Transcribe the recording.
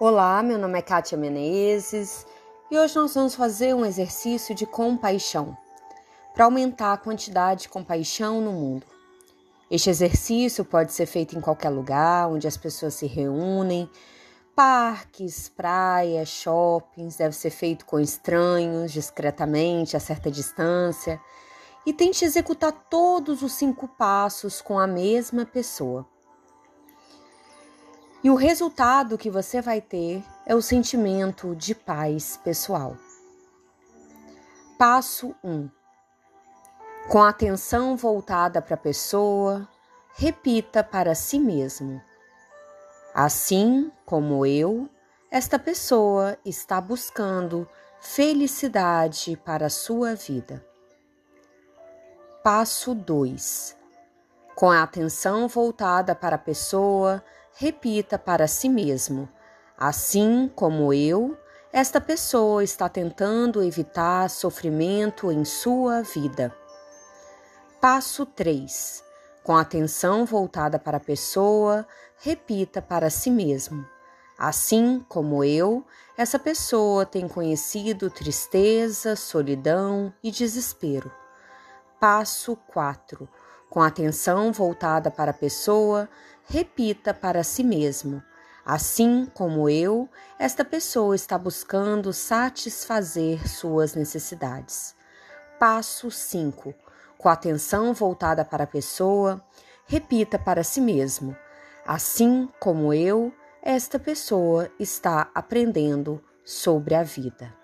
Olá, meu nome é Kátia Menezes e hoje nós vamos fazer um exercício de compaixão para aumentar a quantidade de compaixão no mundo. Este exercício pode ser feito em qualquer lugar onde as pessoas se reúnem, parques, praias, shoppings, deve ser feito com estranhos, discretamente, a certa distância, e tente executar todos os cinco passos com a mesma pessoa. E o resultado que você vai ter é o sentimento de paz pessoal. Passo 1. Um. Com a atenção voltada para a pessoa, repita para si mesmo: Assim como eu, esta pessoa está buscando felicidade para a sua vida. Passo 2. Com a atenção voltada para a pessoa, repita para si mesmo: assim como eu, esta pessoa está tentando evitar sofrimento em sua vida. Passo 3. Com a atenção voltada para a pessoa, repita para si mesmo: Assim como eu, essa pessoa tem conhecido tristeza, solidão e desespero. Passo 4 com atenção voltada para a pessoa, repita para si mesmo: Assim como eu, esta pessoa está buscando satisfazer suas necessidades. Passo 5. Com atenção voltada para a pessoa, repita para si mesmo: Assim como eu, esta pessoa está aprendendo sobre a vida.